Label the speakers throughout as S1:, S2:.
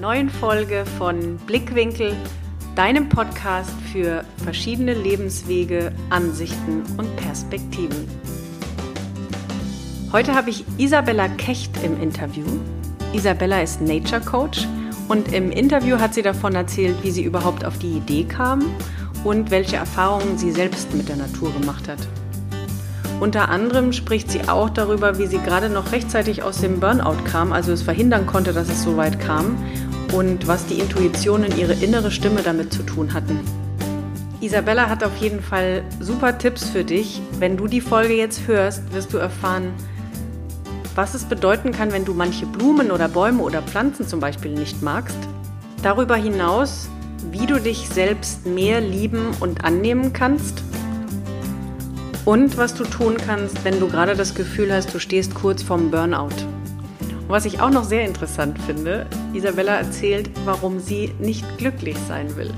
S1: neuen Folge von Blickwinkel, deinem Podcast für verschiedene Lebenswege, Ansichten und Perspektiven. Heute habe ich Isabella Kecht im Interview. Isabella ist Nature Coach und im Interview hat sie davon erzählt, wie sie überhaupt auf die Idee kam und welche Erfahrungen sie selbst mit der Natur gemacht hat. Unter anderem spricht sie auch darüber, wie sie gerade noch rechtzeitig aus dem Burnout kam, also es verhindern konnte, dass es so weit kam und was die Intuition und ihre innere Stimme damit zu tun hatten. Isabella hat auf jeden Fall super Tipps für dich. Wenn du die Folge jetzt hörst, wirst du erfahren, was es bedeuten kann, wenn du manche Blumen oder Bäume oder Pflanzen zum Beispiel nicht magst. Darüber hinaus, wie du dich selbst mehr lieben und annehmen kannst und was du tun kannst, wenn du gerade das Gefühl hast, du stehst kurz vorm Burnout. Was ich auch noch sehr interessant finde, Isabella erzählt, warum sie nicht glücklich sein will.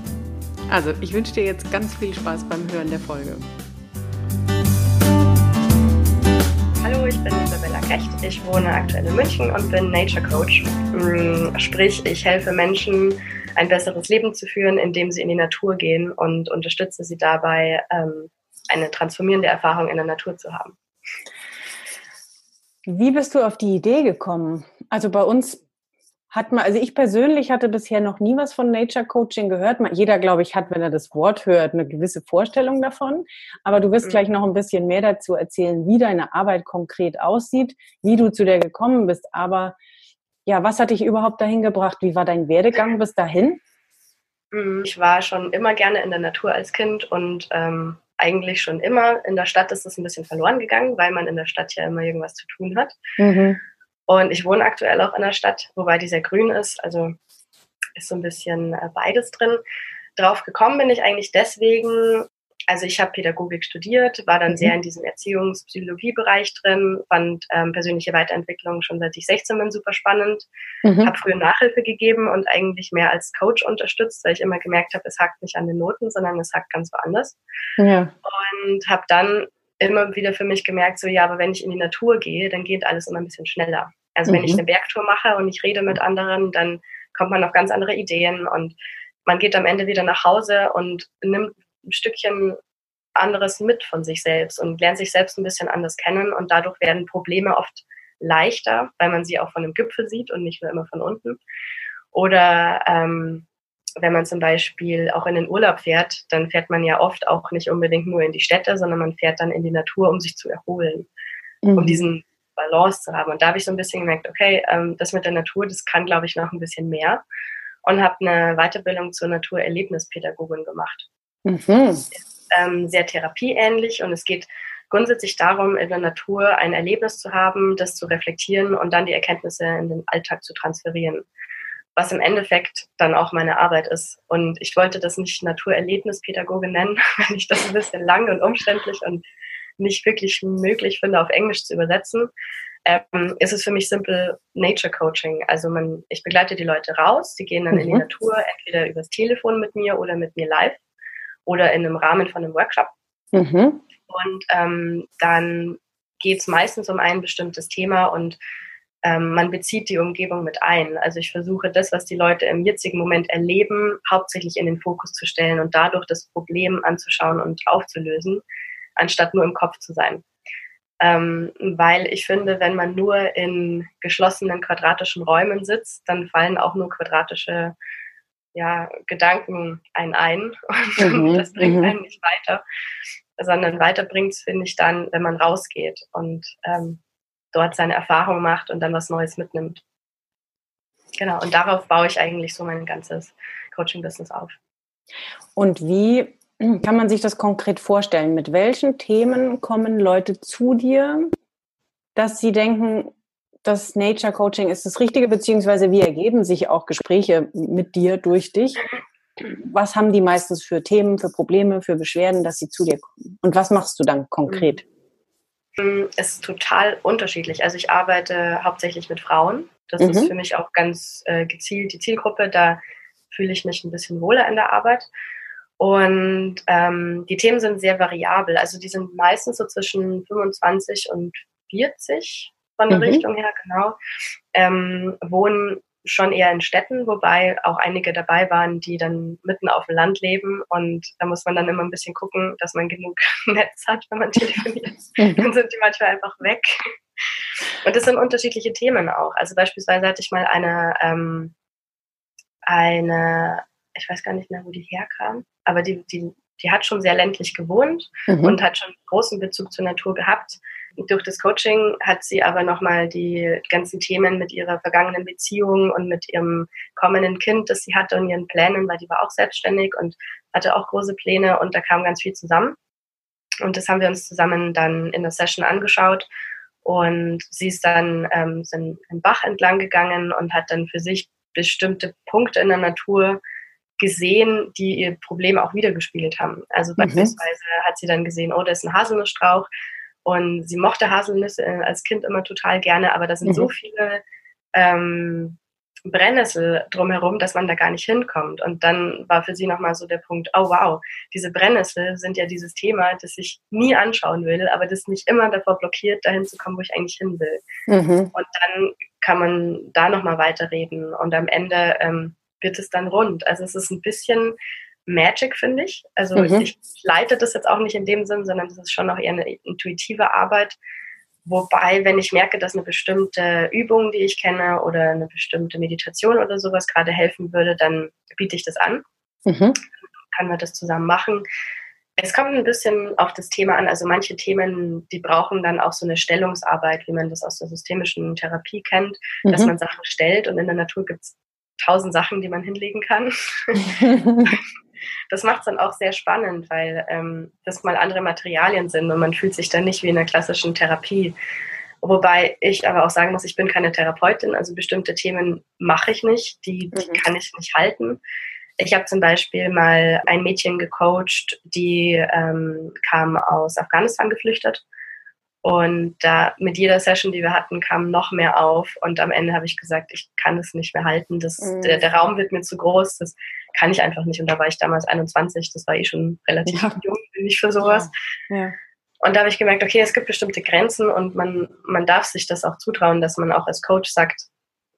S1: Also, ich wünsche dir jetzt ganz viel Spaß beim Hören der Folge.
S2: Hallo, ich bin Isabella Kecht. Ich wohne aktuell in München und bin Nature Coach. Mm, sprich, ich helfe Menschen, ein besseres Leben zu führen, indem sie in die Natur gehen und unterstütze sie dabei, ähm, eine transformierende Erfahrung in der Natur zu haben.
S1: Wie bist du auf die Idee gekommen? Also bei uns hat man, also ich persönlich hatte bisher noch nie was von Nature Coaching gehört. Jeder, glaube ich, hat, wenn er das Wort hört, eine gewisse Vorstellung davon. Aber du wirst mhm. gleich noch ein bisschen mehr dazu erzählen, wie deine Arbeit konkret aussieht, wie du zu der gekommen bist. Aber ja, was hat dich überhaupt dahin gebracht? Wie war dein Werdegang bis dahin?
S2: Mhm. Ich war schon immer gerne in der Natur als Kind und ähm, eigentlich schon immer. In der Stadt ist es ein bisschen verloren gegangen, weil man in der Stadt ja immer irgendwas zu tun hat. Mhm. Und ich wohne aktuell auch in der Stadt, wobei die sehr grün ist. Also ist so ein bisschen äh, beides drin. Drauf gekommen bin ich eigentlich deswegen, also ich habe Pädagogik studiert, war dann mhm. sehr in diesem Erziehungspsychologie-Bereich drin, fand ähm, persönliche Weiterentwicklung schon seit ich 16 bin super spannend, mhm. habe früher Nachhilfe gegeben und eigentlich mehr als Coach unterstützt, weil ich immer gemerkt habe, es hakt nicht an den Noten, sondern es hakt ganz woanders. Ja. Und habe dann immer wieder für mich gemerkt, so ja, aber wenn ich in die Natur gehe, dann geht alles immer ein bisschen schneller. Also mhm. wenn ich mhm. eine Bergtour mache und ich rede mit anderen, dann kommt man auf ganz andere Ideen und man geht am Ende wieder nach Hause und nimmt ein Stückchen anderes mit von sich selbst und lernt sich selbst ein bisschen anders kennen und dadurch werden Probleme oft leichter, weil man sie auch von dem Gipfel sieht und nicht nur immer von unten. Oder ähm, wenn man zum Beispiel auch in den Urlaub fährt, dann fährt man ja oft auch nicht unbedingt nur in die Städte, sondern man fährt dann in die Natur, um sich zu erholen, mhm. um diesen Balance zu haben. Und da habe ich so ein bisschen gemerkt, okay, ähm, das mit der Natur, das kann, glaube ich, noch ein bisschen mehr. Und habe eine Weiterbildung zur Naturerlebnispädagogin gemacht. Mhm. Ist, ähm, sehr therapieähnlich und es geht grundsätzlich darum, in der Natur ein Erlebnis zu haben, das zu reflektieren und dann die Erkenntnisse in den Alltag zu transferieren. Was im Endeffekt dann auch meine Arbeit ist. Und ich wollte das nicht Naturerlebnispädagogin nennen, weil ich das ein bisschen lang und umständlich und nicht wirklich möglich finde, auf Englisch zu übersetzen. Ähm, ist es für mich simpel Nature Coaching. Also man, ich begleite die Leute raus, die gehen dann mhm. in die mhm. Natur, entweder übers Telefon mit mir oder mit mir live oder in einem Rahmen von einem Workshop. Mhm. Und ähm, dann geht es meistens um ein bestimmtes Thema und ähm, man bezieht die Umgebung mit ein. Also ich versuche das, was die Leute im jetzigen Moment erleben, hauptsächlich in den Fokus zu stellen und dadurch das Problem anzuschauen und aufzulösen, anstatt nur im Kopf zu sein. Ähm, weil ich finde, wenn man nur in geschlossenen quadratischen Räumen sitzt, dann fallen auch nur quadratische ja, Gedanken ein ein und mhm, das bringt mhm. einen nicht weiter, sondern weiter bringt es, finde ich, dann, wenn man rausgeht und ähm, dort seine Erfahrung macht und dann was Neues mitnimmt. Genau, und darauf baue ich eigentlich so mein ganzes Coaching-Business auf.
S1: Und wie kann man sich das konkret vorstellen? Mit welchen Themen kommen Leute zu dir, dass sie denken, das Nature Coaching ist das Richtige, beziehungsweise wie ergeben sich auch Gespräche mit dir durch dich? Was haben die meistens für Themen, für Probleme, für Beschwerden, dass sie zu dir kommen? Und was machst du dann konkret?
S2: Es ist total unterschiedlich. Also ich arbeite hauptsächlich mit Frauen. Das mhm. ist für mich auch ganz äh, gezielt die Zielgruppe. Da fühle ich mich ein bisschen wohler in der Arbeit. Und ähm, die Themen sind sehr variabel. Also die sind meistens so zwischen 25 und 40 von der mhm. Richtung her, genau, ähm, wohnen schon eher in Städten, wobei auch einige dabei waren, die dann mitten auf dem Land leben. Und da muss man dann immer ein bisschen gucken, dass man genug Netz hat, wenn man telefoniert. Mhm. dann sind die manchmal einfach weg. Und das sind unterschiedliche Themen auch. Also beispielsweise hatte ich mal eine, ähm, eine, ich weiß gar nicht mehr, wo die herkam, aber die, die, die hat schon sehr ländlich gewohnt mhm. und hat schon großen Bezug zur Natur gehabt. Durch das Coaching hat sie aber nochmal die ganzen Themen mit ihrer vergangenen Beziehung und mit ihrem kommenden Kind, das sie hatte und ihren Plänen, weil die war auch selbstständig und hatte auch große Pläne und da kam ganz viel zusammen. Und das haben wir uns zusammen dann in der Session angeschaut. Und sie ist dann ähm, sind einen Bach entlang gegangen und hat dann für sich bestimmte Punkte in der Natur gesehen, die ihr Problem auch wiedergespiegelt haben. Also mhm. beispielsweise hat sie dann gesehen, oh, da ist ein Haselnussstrauch und sie mochte Haselnüsse als Kind immer total gerne, aber da sind mhm. so viele ähm, Brennnessel drumherum, dass man da gar nicht hinkommt. Und dann war für sie nochmal so der Punkt, oh wow, diese Brennnessel sind ja dieses Thema, das ich nie anschauen will, aber das mich immer davor blockiert, dahin zu kommen, wo ich eigentlich hin will. Mhm. Und dann kann man da nochmal weiterreden und am Ende ähm, wird es dann rund. Also es ist ein bisschen Magic, finde ich. Also mhm. ich leite das jetzt auch nicht in dem Sinn, sondern es ist schon auch eher eine intuitive Arbeit. Wobei, wenn ich merke, dass eine bestimmte Übung, die ich kenne, oder eine bestimmte Meditation oder sowas gerade helfen würde, dann biete ich das an. Mhm. Kann man das zusammen machen. Es kommt ein bisschen auf das Thema an. Also manche Themen, die brauchen dann auch so eine Stellungsarbeit, wie man das aus der systemischen Therapie kennt, mhm. dass man Sachen stellt und in der Natur gibt es tausend Sachen, die man hinlegen kann. das macht es dann auch sehr spannend, weil ähm, das mal andere Materialien sind und man fühlt sich dann nicht wie in einer klassischen Therapie. Wobei ich aber auch sagen muss, ich bin keine Therapeutin, also bestimmte Themen mache ich nicht, die, die mhm. kann ich nicht halten. Ich habe zum Beispiel mal ein Mädchen gecoacht, die ähm, kam aus Afghanistan geflüchtet und da mit jeder Session, die wir hatten, kam noch mehr auf. Und am Ende habe ich gesagt, ich kann es nicht mehr halten. Das, mhm. der, der, Raum wird mir zu groß. Das kann ich einfach nicht. Und da war ich damals 21. Das war eh schon relativ ja. jung, bin ich für sowas. Ja. Ja. Und da habe ich gemerkt, okay, es gibt bestimmte Grenzen und man, man darf sich das auch zutrauen, dass man auch als Coach sagt,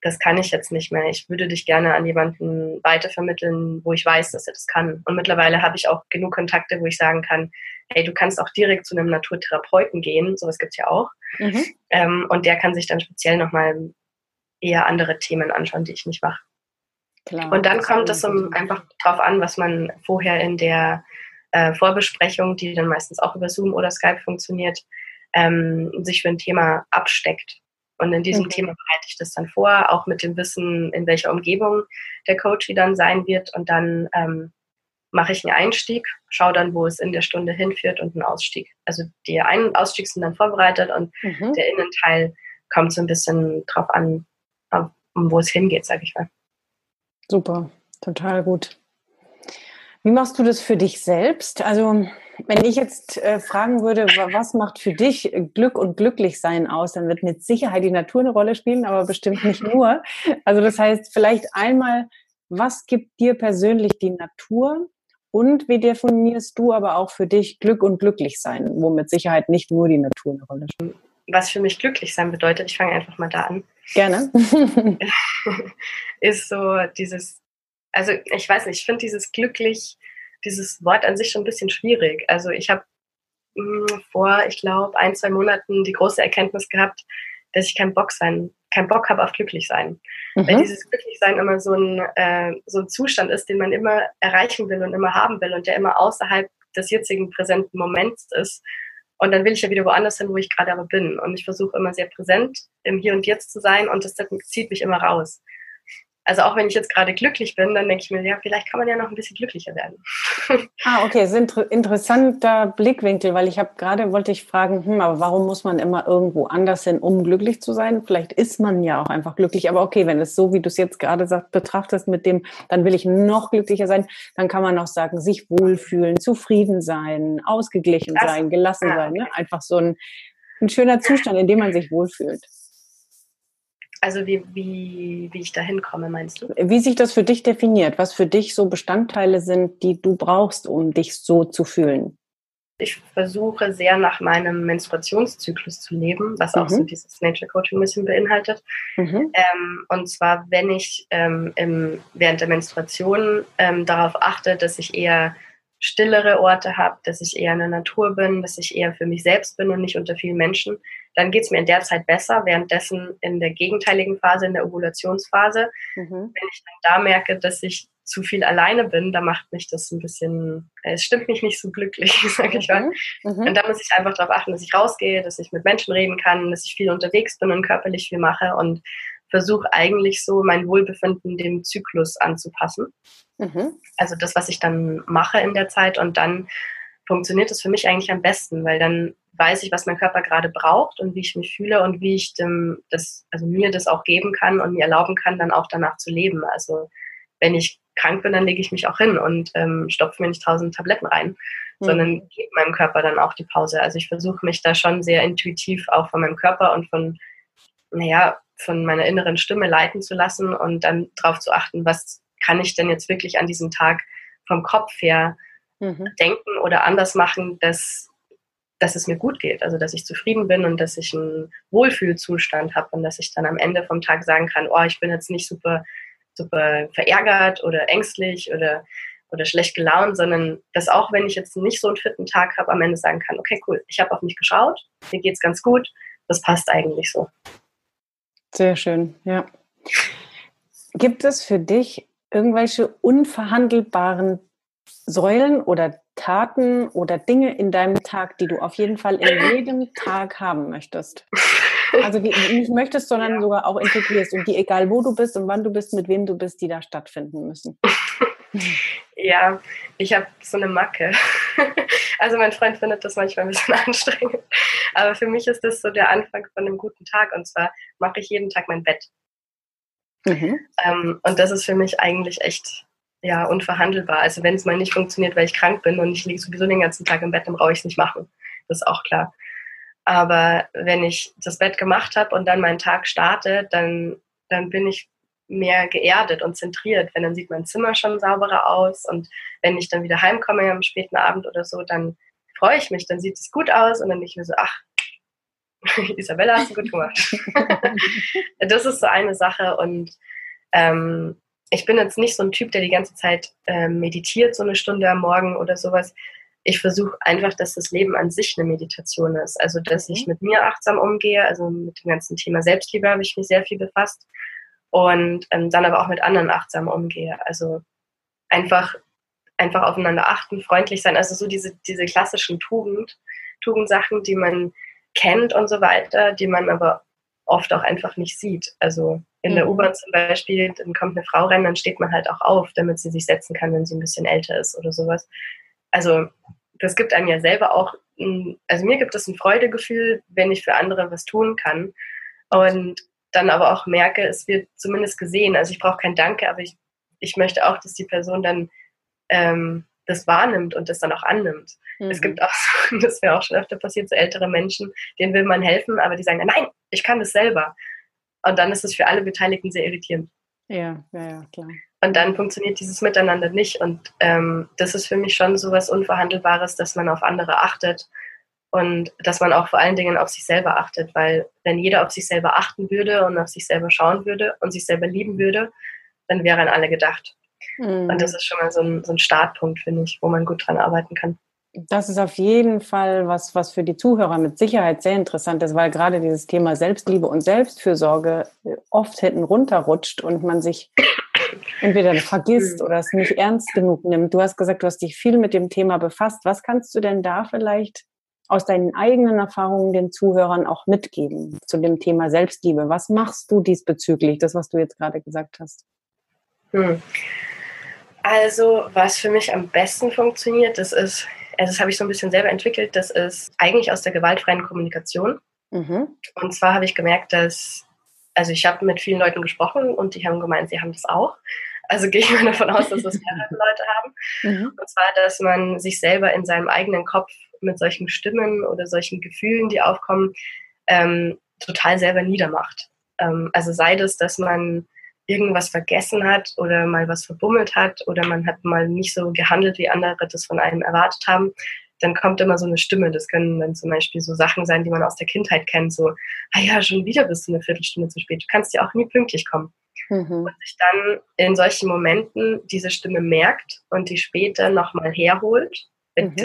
S2: das kann ich jetzt nicht mehr. Ich würde dich gerne an jemanden weitervermitteln, wo ich weiß, dass er das kann. Und mittlerweile habe ich auch genug Kontakte, wo ich sagen kann, hey, du kannst auch direkt zu einem Naturtherapeuten gehen, sowas gibt es ja auch. Mhm. Ähm, und der kann sich dann speziell nochmal eher andere Themen anschauen, die ich nicht mache. Klar, und dann kommt es um, einfach drauf an, was man vorher in der äh, Vorbesprechung, die dann meistens auch über Zoom oder Skype funktioniert, ähm, sich für ein Thema absteckt. Und in diesem okay. Thema bereite ich das dann vor, auch mit dem Wissen, in welcher Umgebung der Coach dann sein wird. Und dann ähm, mache ich einen Einstieg, schaue dann, wo es in der Stunde hinführt und einen Ausstieg. Also die Ein- und Ausstieg sind dann vorbereitet und mhm. der Innenteil kommt so ein bisschen drauf an, um wo es hingeht, sage ich mal.
S1: Super, total gut. Wie machst du das für dich selbst? Also, wenn ich jetzt äh, fragen würde, was macht für dich Glück und Glücklichsein aus, dann wird mit Sicherheit die Natur eine Rolle spielen, aber bestimmt nicht nur. Also, das heißt, vielleicht einmal, was gibt dir persönlich die Natur? Und wie definierst du aber auch für dich Glück und Glücklichsein, wo mit Sicherheit nicht nur die Natur eine Rolle spielt?
S2: Was für mich glücklich sein bedeutet, ich fange einfach mal da an.
S1: Gerne.
S2: ist so dieses, also ich weiß nicht, ich finde dieses glücklich, dieses Wort an sich schon ein bisschen schwierig. Also ich habe hm, vor, ich glaube, ein, zwei Monaten die große Erkenntnis gehabt, dass ich keinen Bock sein keinen Bock habe auf glücklich sein. Mhm. Weil dieses Glücklichsein immer so ein, äh, so ein Zustand ist, den man immer erreichen will und immer haben will und der immer außerhalb des jetzigen präsenten Moments ist. Und dann will ich ja wieder woanders hin, wo ich gerade aber bin. Und ich versuche immer sehr präsent im Hier und Jetzt zu sein und das zieht mich immer raus. Also auch wenn ich jetzt gerade glücklich bin, dann denke ich mir, ja, vielleicht kann man ja noch ein bisschen glücklicher werden.
S1: Ah, okay, das ist ein interessanter Blickwinkel, weil ich habe gerade wollte ich fragen, hm, aber warum muss man immer irgendwo anders hin, um glücklich zu sein? Vielleicht ist man ja auch einfach glücklich, aber okay, wenn es so, wie du es jetzt gerade sagt, betrachtest mit dem, dann will ich noch glücklicher sein, dann kann man auch sagen, sich wohlfühlen, zufrieden sein, ausgeglichen das, sein, gelassen ja, sein, ne? einfach so ein, ein schöner Zustand, in dem man sich wohlfühlt.
S2: Also wie, wie, wie ich da hinkomme, meinst du?
S1: Wie sich das für dich definiert, was für dich so Bestandteile sind, die du brauchst, um dich so zu fühlen.
S2: Ich versuche sehr nach meinem Menstruationszyklus zu leben, was mhm. auch so mhm. dieses Nature Coaching ein bisschen beinhaltet. Mhm. Ähm, und zwar, wenn ich ähm, im, während der Menstruation ähm, darauf achte, dass ich eher stillere Orte habe, dass ich eher in der Natur bin, dass ich eher für mich selbst bin und nicht unter vielen Menschen, dann geht es mir in der Zeit besser. Währenddessen in der gegenteiligen Phase, in der Ovulationsphase, mhm. wenn ich dann da merke, dass ich zu viel alleine bin, da macht mich das ein bisschen, äh, es stimmt mich nicht so glücklich, sage ich mal. Mhm. Und da muss ich einfach darauf achten, dass ich rausgehe, dass ich mit Menschen reden kann, dass ich viel unterwegs bin und körperlich viel mache und versuche eigentlich so mein Wohlbefinden dem Zyklus anzupassen. Mhm. Also das, was ich dann mache in der Zeit und dann funktioniert es für mich eigentlich am besten, weil dann weiß ich, was mein Körper gerade braucht und wie ich mich fühle und wie ich dem, das, also mir das auch geben kann und mir erlauben kann, dann auch danach zu leben. Also wenn ich krank bin, dann lege ich mich auch hin und ähm, stopfe mir nicht tausend Tabletten rein, mhm. sondern gebe meinem Körper dann auch die Pause. Also ich versuche mich da schon sehr intuitiv auch von meinem Körper und von, naja, von meiner inneren Stimme leiten zu lassen und dann darauf zu achten, was kann ich denn jetzt wirklich an diesem Tag vom Kopf her mhm. denken oder anders machen, dass, dass es mir gut geht. Also dass ich zufrieden bin und dass ich einen Wohlfühlzustand habe und dass ich dann am Ende vom Tag sagen kann, oh, ich bin jetzt nicht super super verärgert oder ängstlich oder, oder schlecht gelaunt, sondern dass auch wenn ich jetzt nicht so einen fitten Tag habe, am Ende sagen kann, okay, cool, ich habe auf mich geschaut, mir geht es ganz gut, das passt eigentlich so.
S1: Sehr schön, ja. Gibt es für dich irgendwelche unverhandelbaren Säulen oder Taten oder Dinge in deinem Tag, die du auf jeden Fall in jedem Tag haben möchtest? Also die nicht möchtest, sondern ja. sogar auch integrierst und die, egal wo du bist und wann du bist, mit wem du bist, die da stattfinden müssen.
S2: ja, ich habe so eine Macke. Also mein Freund findet das manchmal ein bisschen anstrengend. Aber für mich ist das so der Anfang von einem guten Tag. Und zwar mache ich jeden Tag mein Bett. Mhm. Ähm, und das ist für mich eigentlich echt ja, unverhandelbar. Also wenn es mal nicht funktioniert, weil ich krank bin und ich liege sowieso den ganzen Tag im Bett, dann brauche ich es nicht machen. Das ist auch klar. Aber wenn ich das Bett gemacht habe und dann meinen Tag starte, dann, dann bin ich mehr geerdet und zentriert. Wenn dann sieht mein Zimmer schon sauberer aus und wenn ich dann wieder heimkomme am späten Abend oder so, dann freue ich mich, dann sieht es gut aus und dann denke ich mir so, ach, Isabella, hast du gut gemacht. das ist so eine Sache und ähm, ich bin jetzt nicht so ein Typ, der die ganze Zeit äh, meditiert, so eine Stunde am Morgen oder sowas ich versuche einfach, dass das Leben an sich eine Meditation ist. Also, dass ich mhm. mit mir achtsam umgehe. Also mit dem ganzen Thema Selbstliebe habe ich mich sehr viel befasst. Und ähm, dann aber auch mit anderen achtsam umgehe. Also einfach, einfach aufeinander achten, freundlich sein. Also so diese, diese klassischen Tugend, Tugendsachen, die man kennt und so weiter, die man aber oft auch einfach nicht sieht. Also in mhm. der U-Bahn zum Beispiel, dann kommt eine Frau rein, dann steht man halt auch auf, damit sie sich setzen kann, wenn sie ein bisschen älter ist oder sowas also das gibt einem ja selber auch, also mir gibt es ein Freudegefühl, wenn ich für andere was tun kann. Und dann aber auch merke, es wird zumindest gesehen. Also ich brauche kein Danke, aber ich, ich möchte auch, dass die Person dann ähm, das wahrnimmt und das dann auch annimmt. Mhm. Es gibt auch, das wäre auch schon öfter passiert, so ältere Menschen, denen will man helfen, aber die sagen, nein, ich kann das selber. Und dann ist es für alle Beteiligten sehr irritierend.
S1: Ja, ja, ja, klar.
S2: Und dann funktioniert dieses Miteinander nicht. Und ähm, das ist für mich schon so was Unverhandelbares, dass man auf andere achtet und dass man auch vor allen Dingen auf sich selber achtet. Weil wenn jeder auf sich selber achten würde und auf sich selber schauen würde und sich selber lieben würde, dann wäre an alle gedacht. Mhm. Und das ist schon mal so ein, so ein Startpunkt, finde ich, wo man gut dran arbeiten kann.
S1: Das ist auf jeden Fall was, was für die Zuhörer mit Sicherheit sehr interessant ist, weil gerade dieses Thema Selbstliebe und Selbstfürsorge oft hinten runterrutscht und man sich entweder vergisst oder es nicht ernst genug nimmt. Du hast gesagt, du hast dich viel mit dem Thema befasst. Was kannst du denn da vielleicht aus deinen eigenen Erfahrungen den Zuhörern auch mitgeben zu dem Thema Selbstliebe? Was machst du diesbezüglich, das, was du jetzt gerade gesagt hast? Hm.
S2: Also, was für mich am besten funktioniert, das ist also das habe ich so ein bisschen selber entwickelt, das ist eigentlich aus der gewaltfreien Kommunikation. Mhm. Und zwar habe ich gemerkt, dass, also ich habe mit vielen Leuten gesprochen und die haben gemeint, sie haben das auch. Also gehe ich mal davon aus, dass das mehrere Leute haben. Mhm. Und zwar, dass man sich selber in seinem eigenen Kopf mit solchen Stimmen oder solchen Gefühlen, die aufkommen, ähm, total selber niedermacht. Ähm, also sei das, dass man irgendwas vergessen hat oder mal was verbummelt hat oder man hat mal nicht so gehandelt, wie andere das von einem erwartet haben, dann kommt immer so eine Stimme. Das können dann zum Beispiel so Sachen sein, die man aus der Kindheit kennt, so, ah ja, schon wieder bist du eine Viertelstunde zu spät, du kannst ja auch nie pünktlich kommen. Mhm. Und sich dann in solchen Momenten diese Stimme merkt und die später nochmal herholt. Mhm.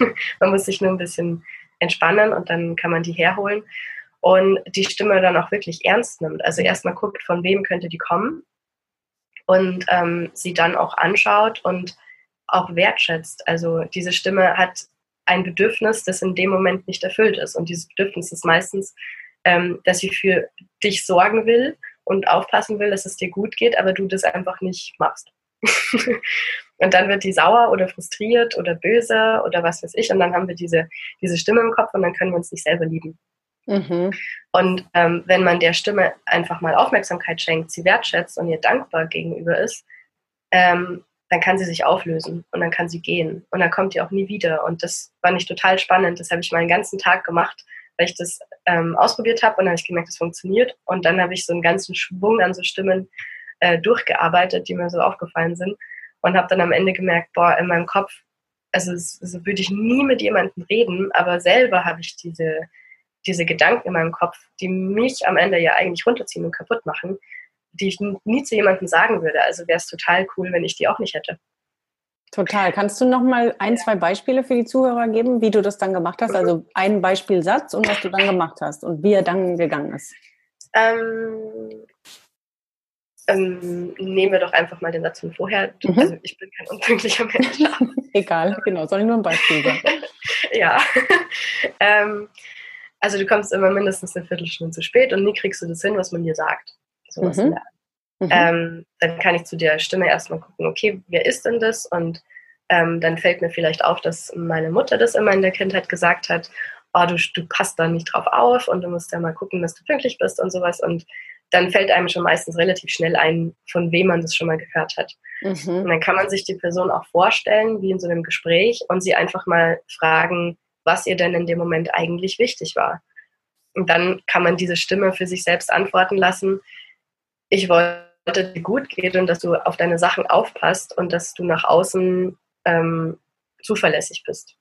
S2: Man muss sich nur ein bisschen entspannen und dann kann man die herholen und die Stimme dann auch wirklich ernst nimmt. Also erstmal guckt, von wem könnte die kommen und ähm, sie dann auch anschaut und auch wertschätzt. Also diese Stimme hat ein Bedürfnis, das in dem Moment nicht erfüllt ist. Und dieses Bedürfnis ist meistens, ähm, dass sie für dich sorgen will und aufpassen will, dass es dir gut geht, aber du das einfach nicht machst. und dann wird die sauer oder frustriert oder böse oder was weiß ich. Und dann haben wir diese, diese Stimme im Kopf und dann können wir uns nicht selber lieben. Mhm. Und ähm, wenn man der Stimme einfach mal Aufmerksamkeit schenkt, sie wertschätzt und ihr dankbar gegenüber ist, ähm, dann kann sie sich auflösen und dann kann sie gehen und dann kommt die auch nie wieder. Und das fand ich total spannend. Das habe ich mal einen ganzen Tag gemacht, weil ich das ähm, ausprobiert habe und dann habe ich gemerkt, es funktioniert. Und dann habe ich so einen ganzen Schwung an so Stimmen äh, durchgearbeitet, die mir so aufgefallen sind und habe dann am Ende gemerkt, boah, in meinem Kopf, also so würde ich nie mit jemandem reden, aber selber habe ich diese, diese Gedanken in meinem Kopf, die mich am Ende ja eigentlich runterziehen und kaputt machen, die ich nie zu jemandem sagen würde. Also wäre es total cool, wenn ich die auch nicht hätte.
S1: Total. Kannst du noch mal ein, zwei Beispiele für die Zuhörer geben, wie du das dann gemacht hast? Also ein Beispielsatz und was du dann gemacht hast und wie er dann gegangen ist.
S2: Ähm, ähm, nehmen wir doch einfach mal den Satz von vorher. Mhm. Also ich bin kein unpünktlicher Mensch.
S1: Egal, genau. Soll ich nur ein Beispiel sagen?
S2: ja. ähm, also du kommst immer mindestens eine Viertelstunde zu spät und nie kriegst du das hin, was man dir sagt sowas mhm. Mhm. Ähm, dann kann ich zu der Stimme erstmal gucken, okay, wer ist denn das? Und ähm, dann fällt mir vielleicht auf, dass meine Mutter das immer in der Kindheit gesagt hat, oh, du, du passt da nicht drauf auf und du musst ja mal gucken, dass du pünktlich bist und sowas. Und dann fällt einem schon meistens relativ schnell ein, von wem man das schon mal gehört hat. Mhm. Und dann kann man sich die Person auch vorstellen, wie in so einem Gespräch, und sie einfach mal fragen, was ihr denn in dem Moment eigentlich wichtig war. Und dann kann man diese Stimme für sich selbst antworten lassen, ich wollte dir gut geht und dass du auf deine Sachen aufpasst und dass du nach außen ähm, zuverlässig bist.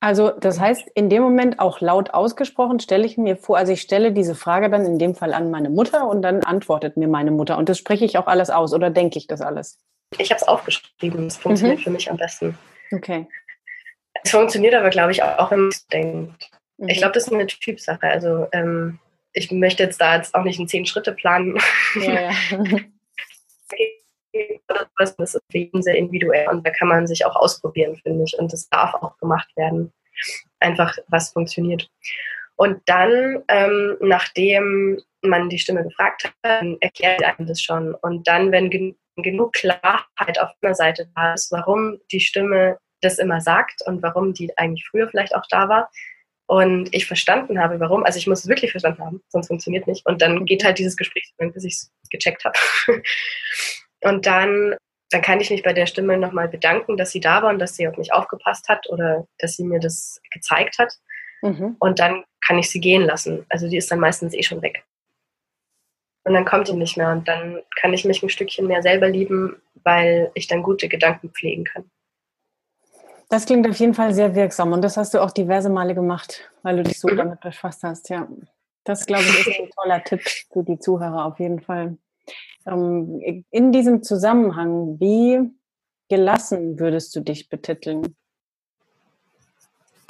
S1: Also das heißt, in dem Moment auch laut ausgesprochen stelle ich mir vor, also ich stelle diese Frage dann in dem Fall an meine Mutter und dann antwortet mir meine Mutter und das spreche ich auch alles aus oder denke ich das alles?
S2: Ich habe es aufgeschrieben, es funktioniert mhm. für mich am besten.
S1: Okay.
S2: Es funktioniert aber, glaube ich, auch, wenn man es denkt. Mhm. Ich glaube, das ist eine Typsache. Also ähm, ich möchte jetzt da jetzt auch nicht einen Zehn-Schritte-Plan. Ja, das ist jeden sehr individuell und da kann man sich auch ausprobieren, finde ich. Und das darf auch gemacht werden. Einfach, was funktioniert. Und dann, ähm, nachdem man die Stimme gefragt hat, erklärt einem das schon. Und dann, wenn gen genug Klarheit auf einer Seite da ist, warum die Stimme das immer sagt und warum die eigentlich früher vielleicht auch da war, und ich verstanden habe, warum. Also ich muss es wirklich verstanden haben, sonst funktioniert nicht. Und dann geht halt dieses Gespräch, bis ich es gecheckt habe. und dann, dann kann ich mich bei der Stimme nochmal bedanken, dass sie da war und dass sie auf mich aufgepasst hat oder dass sie mir das gezeigt hat. Mhm. Und dann kann ich sie gehen lassen. Also die ist dann meistens eh schon weg. Und dann kommt die nicht mehr. Und dann kann ich mich ein Stückchen mehr selber lieben, weil ich dann gute Gedanken pflegen kann.
S1: Das klingt auf jeden Fall sehr wirksam und das hast du auch diverse Male gemacht, weil du dich so mhm. damit befasst hast. Ja, das glaube ich ist ein toller Tipp für die Zuhörer auf jeden Fall. Ähm, in diesem Zusammenhang, wie gelassen würdest du dich betiteln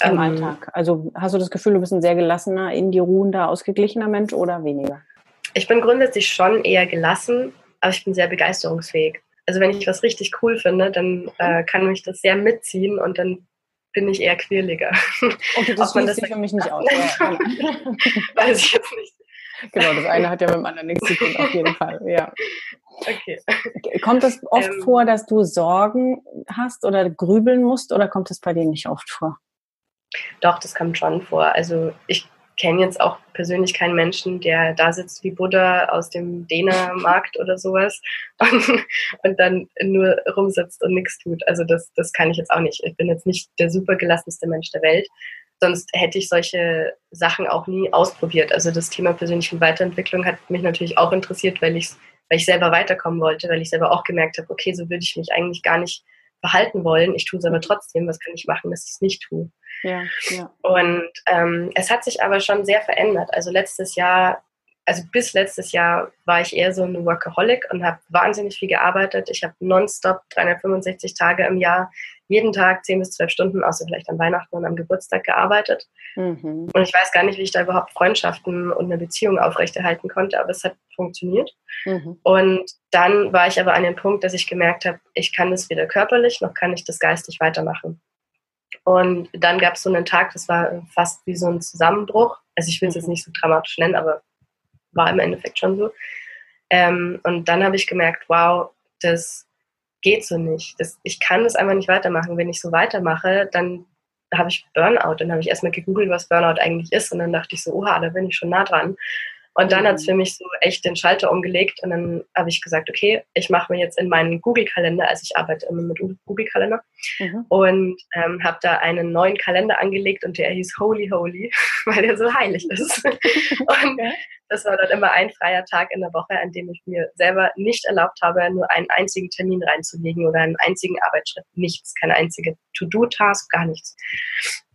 S1: im ähm, Alltag? Also hast du das Gefühl, du bist ein sehr gelassener, in die ruhender, ausgeglichener Mensch oder weniger?
S2: Ich bin grundsätzlich schon eher gelassen, aber ich bin sehr begeisterungsfähig also wenn ich was richtig cool finde, dann äh, kann mich das sehr mitziehen und dann bin ich eher quirliger.
S1: Okay, das schließt sich für mich nicht aus.
S2: Weiß ich jetzt nicht.
S1: Genau, das eine hat ja mit dem anderen nichts zu tun, auf jeden Fall, ja. Okay. Kommt es oft ähm, vor, dass du Sorgen hast oder grübeln musst oder kommt es bei dir nicht oft vor?
S2: Doch, das kommt schon vor. Also ich kenne jetzt auch persönlich keinen Menschen, der da sitzt wie Buddha aus dem Dänermarkt oder sowas und, und dann nur rumsitzt und nichts tut. Also das, das kann ich jetzt auch nicht. Ich bin jetzt nicht der super gelassenste Mensch der Welt. Sonst hätte ich solche Sachen auch nie ausprobiert. Also das Thema persönliche Weiterentwicklung hat mich natürlich auch interessiert, weil ich, weil ich selber weiterkommen wollte, weil ich selber auch gemerkt habe, okay, so würde ich mich eigentlich gar nicht verhalten wollen. Ich tue es aber trotzdem. Was kann ich machen, dass ich es nicht tue? Ja, ja. Und ähm, es hat sich aber schon sehr verändert. Also letztes Jahr also bis letztes Jahr war ich eher so ein Workaholic und habe wahnsinnig viel gearbeitet. Ich habe nonstop 365 Tage im Jahr, jeden Tag 10 bis 12 Stunden, außer vielleicht an Weihnachten und am Geburtstag gearbeitet. Mhm. Und ich weiß gar nicht, wie ich da überhaupt Freundschaften und eine Beziehung aufrechterhalten konnte, aber es hat funktioniert. Mhm. Und dann war ich aber an dem Punkt, dass ich gemerkt habe, ich kann das weder körperlich, noch kann ich das geistig weitermachen. Und dann gab es so einen Tag, das war fast wie so ein Zusammenbruch. Also ich will es jetzt nicht so dramatisch nennen, aber war im Endeffekt schon so. Ähm, und dann habe ich gemerkt, wow, das geht so nicht. Das, ich kann das einfach nicht weitermachen. Wenn ich so weitermache, dann habe ich Burnout. Dann habe ich erstmal gegoogelt, was Burnout eigentlich ist. Und dann dachte ich so, oha, da bin ich schon nah dran. Und dann hat es für mich so echt den Schalter umgelegt und dann habe ich gesagt, okay, ich mache mir jetzt in meinen Google-Kalender, also ich arbeite immer mit Google-Kalender mhm. und ähm, habe da einen neuen Kalender angelegt und der hieß Holy Holy, weil der so heilig ist. und das war dann immer ein freier Tag in der Woche, an dem ich mir selber nicht erlaubt habe, nur einen einzigen Termin reinzulegen oder einen einzigen Arbeitsschritt. Nichts, keine einzige To-Do-Task, gar nichts.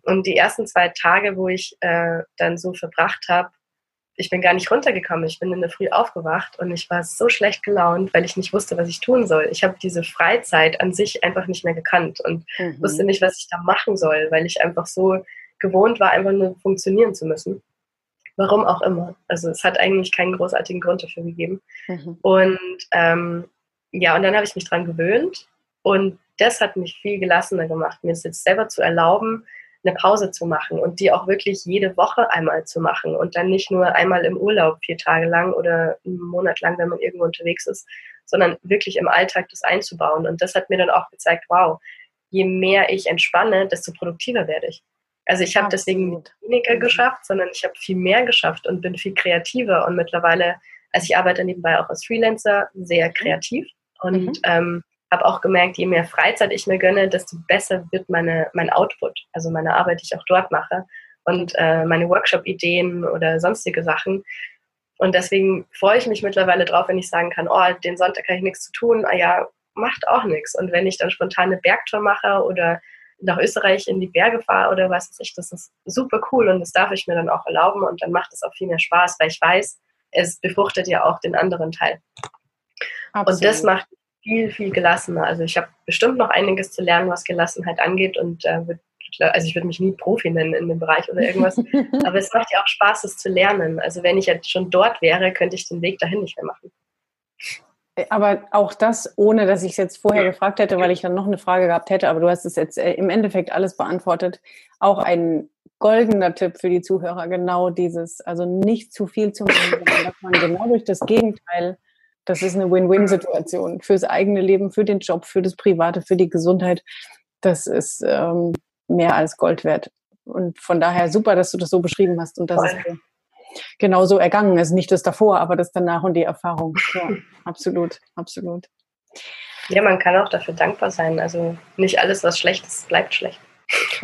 S2: Und die ersten zwei Tage, wo ich äh, dann so verbracht habe, ich bin gar nicht runtergekommen. Ich bin in der Früh aufgewacht und ich war so schlecht gelaunt, weil ich nicht wusste, was ich tun soll. Ich habe diese Freizeit an sich einfach nicht mehr gekannt und mhm. wusste nicht, was ich da machen soll, weil ich einfach so gewohnt war, einfach nur funktionieren zu müssen. Warum auch immer. Also es hat eigentlich keinen großartigen Grund dafür gegeben. Mhm. Und ähm, ja, und dann habe ich mich dran gewöhnt und das hat mich viel gelassener gemacht, mir es jetzt selber zu erlauben, eine Pause zu machen und die auch wirklich jede Woche einmal zu machen und dann nicht nur einmal im Urlaub vier Tage lang oder einen Monat lang, wenn man irgendwo unterwegs ist, sondern wirklich im Alltag das einzubauen. Und das hat mir dann auch gezeigt, wow, je mehr ich entspanne, desto produktiver werde ich. Also ich habe deswegen nicht weniger mhm. geschafft, sondern ich habe viel mehr geschafft und bin viel kreativer und mittlerweile, also ich arbeite nebenbei auch als Freelancer, sehr kreativ und mhm. ähm, habe auch gemerkt, je mehr Freizeit ich mir gönne, desto besser wird meine, mein Output, also meine Arbeit, die ich auch dort mache und äh, meine Workshop-Ideen oder sonstige Sachen. Und deswegen freue ich mich mittlerweile drauf, wenn ich sagen kann, oh, den Sonntag habe ich nichts zu tun, ah ja, macht auch nichts. Und wenn ich dann spontan eine Bergtour mache oder nach Österreich in die Berge fahre oder was weiß ich, das ist super cool und das darf ich mir dann auch erlauben und dann macht es auch viel mehr Spaß, weil ich weiß, es befruchtet ja auch den anderen Teil. Absolut. Und das macht viel, viel gelassener. Also ich habe bestimmt noch einiges zu lernen, was Gelassenheit angeht und äh, wird, also ich würde mich nie Profi nennen in dem Bereich oder irgendwas, aber es macht ja auch Spaß, es zu lernen. Also wenn ich jetzt schon dort wäre, könnte ich den Weg dahin nicht mehr machen.
S1: Aber auch das, ohne dass ich es jetzt vorher gefragt hätte, weil ich dann noch eine Frage gehabt hätte, aber du hast es jetzt äh, im Endeffekt alles beantwortet. Auch ein goldener Tipp für die Zuhörer, genau dieses, also nicht zu viel zu machen, dass man genau durch das Gegenteil das ist eine Win-Win-Situation fürs eigene Leben, für den Job, für das Private, für die Gesundheit. Das ist ähm, mehr als Gold wert. Und von daher super, dass du das so beschrieben hast und dass es genauso ergangen ist. Nicht das davor, aber das danach und die Erfahrung. Ja, absolut, absolut.
S2: Ja, man kann auch dafür dankbar sein. Also nicht alles, was schlecht ist, bleibt schlecht.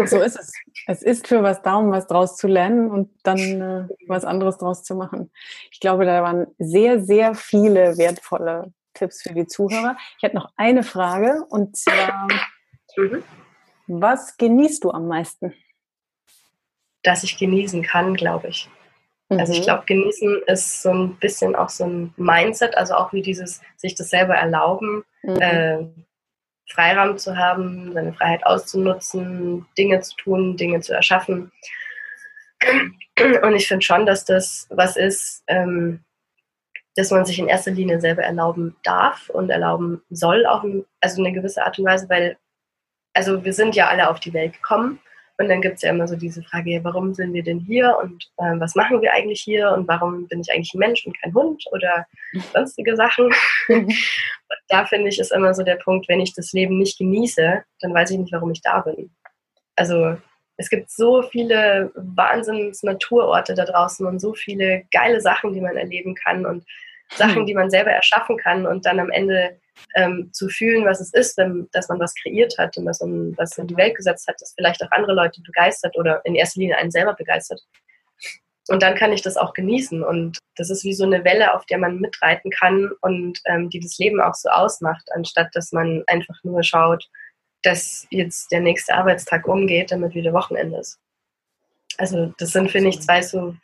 S1: So ist es. Es ist für was da, um was draus zu lernen und dann äh, was anderes draus zu machen. Ich glaube, da waren sehr, sehr viele wertvolle Tipps für die Zuhörer. Ich hätte noch eine Frage und zwar, mhm. was genießt du am meisten?
S2: Dass ich genießen kann, glaube ich. Mhm. Also ich mhm. glaube, genießen ist so ein bisschen auch so ein Mindset, also auch wie dieses sich das selber erlauben, mhm. äh, Freiraum zu haben, seine Freiheit auszunutzen, Dinge zu tun, Dinge zu erschaffen. Und ich finde schon, dass das was ist, ähm, dass man sich in erster Linie selber erlauben darf und erlauben soll, auf also eine gewisse Art und Weise, weil, also wir sind ja alle auf die Welt gekommen und dann gibt es ja immer so diese Frage, warum sind wir denn hier und äh, was machen wir eigentlich hier und warum bin ich eigentlich ein Mensch und kein Hund oder sonstige Sachen. Da finde ich ist immer so der Punkt, wenn ich das Leben nicht genieße, dann weiß ich nicht, warum ich da bin. Also es gibt so viele Wahnsinns-Naturorte da draußen und so viele geile Sachen, die man erleben kann und Sachen, hm. die man selber erschaffen kann und dann am Ende ähm, zu fühlen, was es ist, wenn, dass man was kreiert hat und dass man was in die Welt gesetzt hat, das vielleicht auch andere Leute begeistert oder in erster Linie einen selber begeistert. Und dann kann ich das auch genießen. Und das ist wie so eine Welle, auf der man mitreiten kann und ähm, die das Leben auch so ausmacht, anstatt dass man einfach nur schaut, dass jetzt der nächste Arbeitstag umgeht, damit wieder Wochenende ist. Also das sind, finde ich, zwei so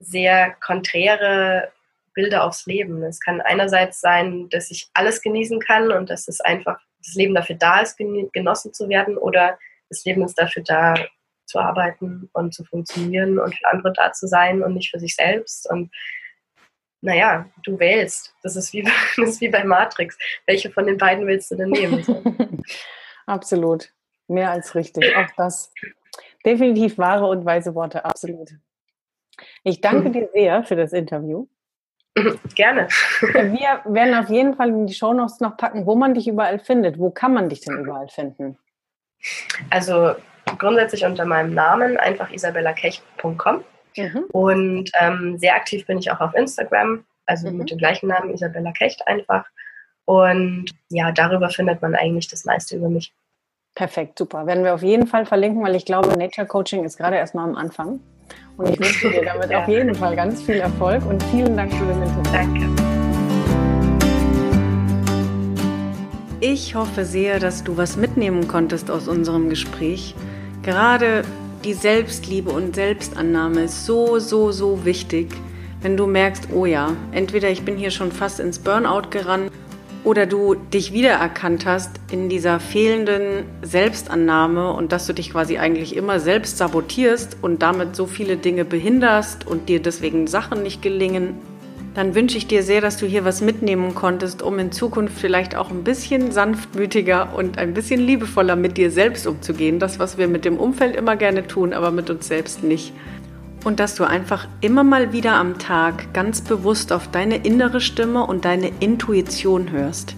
S2: sehr konträre Bilder aufs Leben. Es kann einerseits sein, dass ich alles genießen kann und dass es einfach das Leben dafür da ist, genossen zu werden oder das Leben ist dafür da, zu arbeiten und zu funktionieren und für andere da zu sein und nicht für sich selbst. Und naja, du wählst. Das ist wie, das ist wie bei Matrix. Welche von den beiden willst du denn nehmen?
S1: absolut. Mehr als richtig. Auch das. Definitiv wahre und weise Worte. Absolut. Ich danke mhm. dir sehr für das Interview.
S2: Gerne.
S1: Wir werden auf jeden Fall in die Shownotes noch packen, wo man dich überall findet. Wo kann man dich denn überall finden?
S2: Also grundsätzlich unter meinem Namen, einfach isabellakech.com. Mhm. Und ähm, sehr aktiv bin ich auch auf Instagram, also mhm. mit dem gleichen Namen, Isabella Kecht einfach. Und ja, darüber findet man eigentlich das meiste über mich.
S1: Perfekt, super. Werden wir auf jeden Fall verlinken, weil ich glaube, Nature Coaching ist gerade erstmal am Anfang. Und ich wünsche dir damit ja. auf jeden Fall ganz viel Erfolg und vielen Dank für das Interview.
S2: Danke.
S1: Ich hoffe sehr, dass du was mitnehmen konntest aus unserem Gespräch. Gerade die Selbstliebe und Selbstannahme ist so, so, so wichtig. Wenn du merkst, oh ja, entweder ich bin hier schon fast ins Burnout gerannt oder du dich wiedererkannt hast in dieser fehlenden Selbstannahme und dass du dich quasi eigentlich immer selbst sabotierst und damit so viele Dinge behinderst und dir deswegen Sachen nicht gelingen, dann wünsche ich dir sehr, dass du hier was mitnehmen konntest, um in Zukunft vielleicht auch ein bisschen sanftmütiger und ein bisschen liebevoller mit dir selbst umzugehen. Das, was wir mit dem Umfeld immer gerne tun, aber mit uns selbst nicht. Und dass du einfach immer mal wieder am Tag ganz bewusst auf deine innere Stimme und deine Intuition hörst.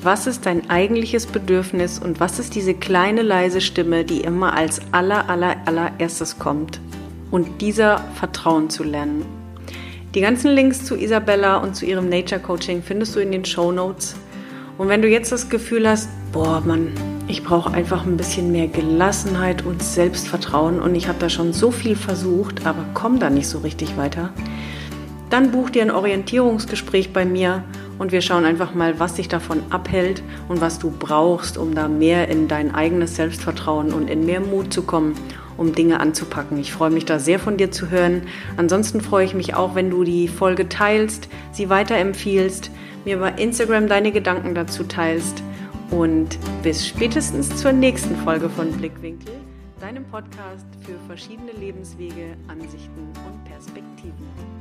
S1: Was ist dein eigentliches Bedürfnis und was ist diese kleine leise Stimme, die immer als aller aller allererstes kommt? Und dieser Vertrauen zu lernen. Die ganzen Links zu Isabella und zu ihrem Nature Coaching findest du in den Show Notes. Und wenn du jetzt das Gefühl hast, boah, Mann, ich brauche einfach ein bisschen mehr Gelassenheit und Selbstvertrauen und ich habe da schon so viel versucht, aber komme da nicht so richtig weiter, dann buch dir ein Orientierungsgespräch bei mir und wir schauen einfach mal, was dich davon abhält und was du brauchst, um da mehr in dein eigenes Selbstvertrauen und in mehr Mut zu kommen um Dinge anzupacken. Ich freue mich da sehr von dir zu hören. Ansonsten freue ich mich auch, wenn du die Folge teilst, sie weiterempfiehlst, mir bei Instagram deine Gedanken dazu teilst. Und bis spätestens zur nächsten Folge von Blickwinkel, deinem Podcast für verschiedene Lebenswege, Ansichten und Perspektiven.